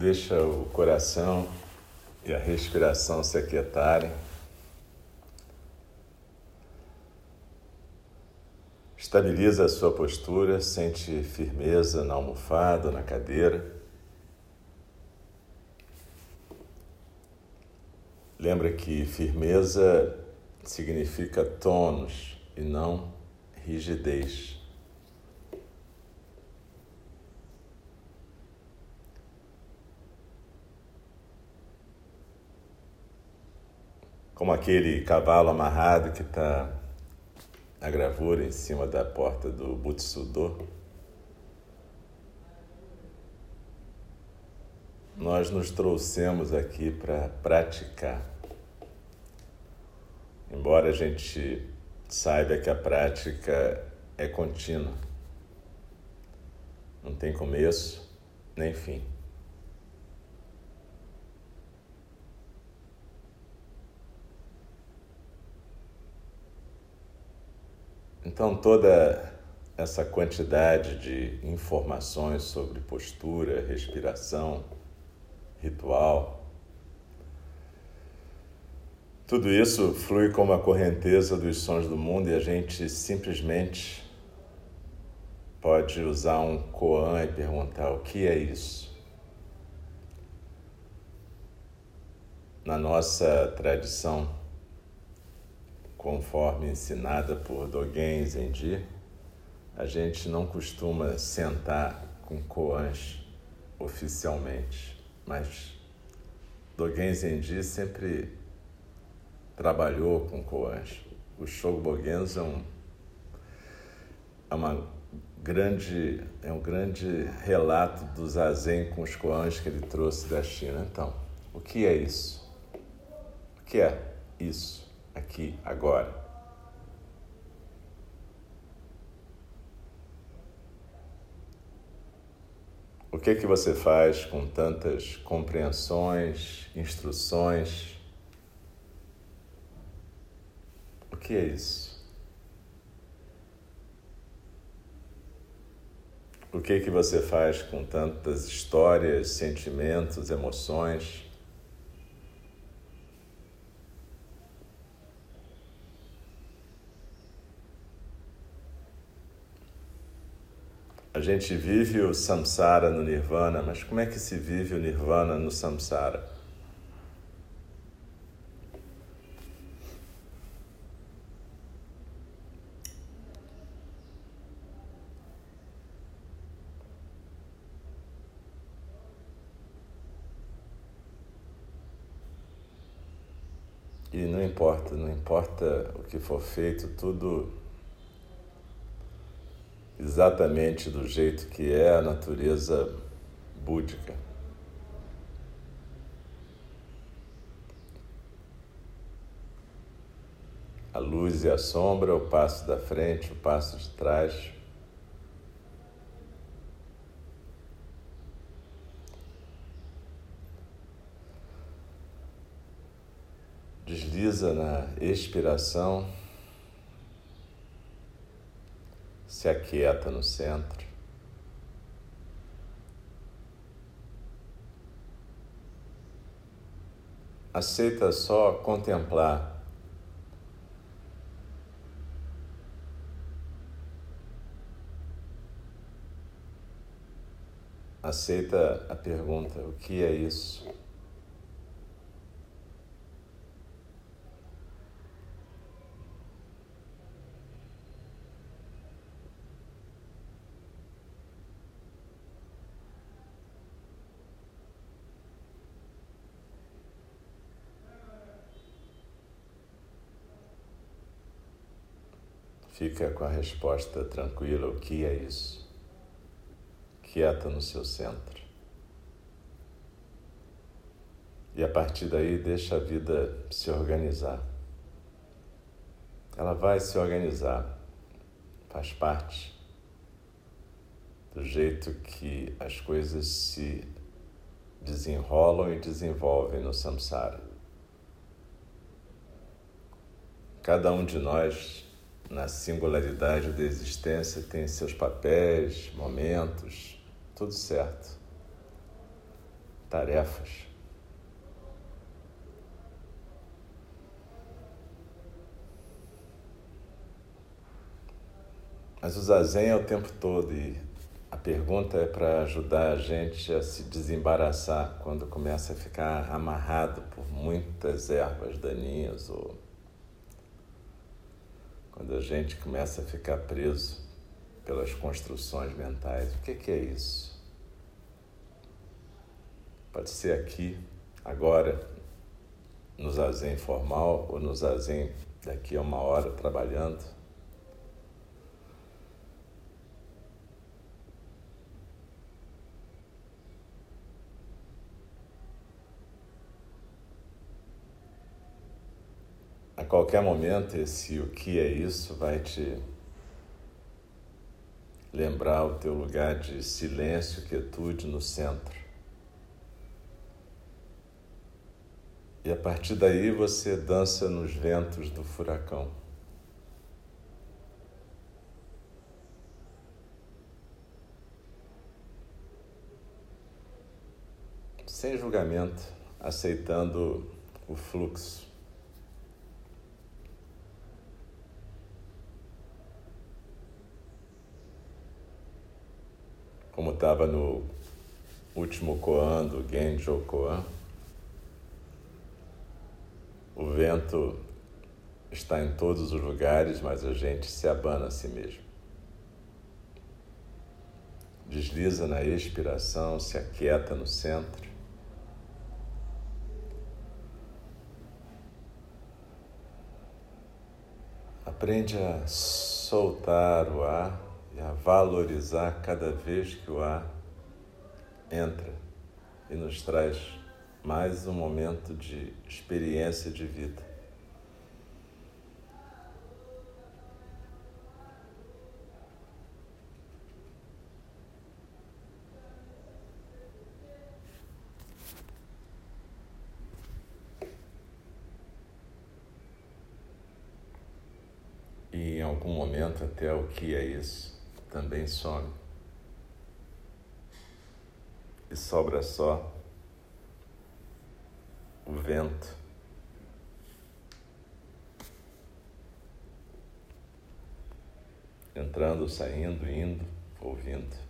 Deixa o coração e a respiração se aquietarem. Estabiliza a sua postura, sente firmeza na almofada, na cadeira. Lembra que firmeza significa tônus e não rigidez. Como aquele cavalo amarrado que está na gravura em cima da porta do Butsudo. Nós nos trouxemos aqui para praticar. Embora a gente saiba que a prática é contínua, não tem começo nem fim. Então, toda essa quantidade de informações sobre postura, respiração, ritual, tudo isso flui como a correnteza dos sons do mundo e a gente simplesmente pode usar um koan e perguntar o que é isso. Na nossa tradição, conforme ensinada por Dogen Zenji, a gente não costuma sentar com koans oficialmente, mas Dogen Zenji sempre trabalhou com koans. O Shogobogenzo é, um, é uma grande é um grande relato do zazen com os koans que ele trouxe da China. Então, o que é isso? O que é isso aqui agora? O que que você faz com tantas compreensões, instruções? que é isso? O que que você faz com tantas histórias, sentimentos, emoções? A gente vive o samsara no nirvana, mas como é que se vive o nirvana no samsara? E não importa, não importa o que for feito, tudo exatamente do jeito que é a natureza búdica. A luz e a sombra, o passo da frente, o passo de trás. Desliza na expiração, se aquieta no centro. Aceita só contemplar. Aceita a pergunta: o que é isso? Fica com a resposta tranquila: o que é isso? Quieta no seu centro. E a partir daí, deixa a vida se organizar. Ela vai se organizar, faz parte do jeito que as coisas se desenrolam e desenvolvem no samsara. Cada um de nós na singularidade da existência tem seus papéis, momentos, tudo certo. tarefas. Mas o zazen é o tempo todo e a pergunta é para ajudar a gente a se desembaraçar quando começa a ficar amarrado por muitas ervas daninhas ou quando a gente começa a ficar preso pelas construções mentais. O que, é isso? Pode ser aqui, agora, no zazen formal ou no zazen daqui a uma hora trabalhando qualquer momento, esse o que é isso vai te lembrar o teu lugar de silêncio, quietude no centro. E a partir daí você dança nos ventos do furacão. Sem julgamento, aceitando o fluxo. Como estava no último koan do Genjo Koan, o vento está em todos os lugares, mas a gente se abana a si mesmo. Desliza na expiração, se aquieta no centro. Aprende a soltar o ar a valorizar cada vez que o ar entra e nos traz mais um momento de experiência de vida. E em algum momento até o que é isso também some. E sobra só o vento. Entrando, saindo, indo, ouvindo.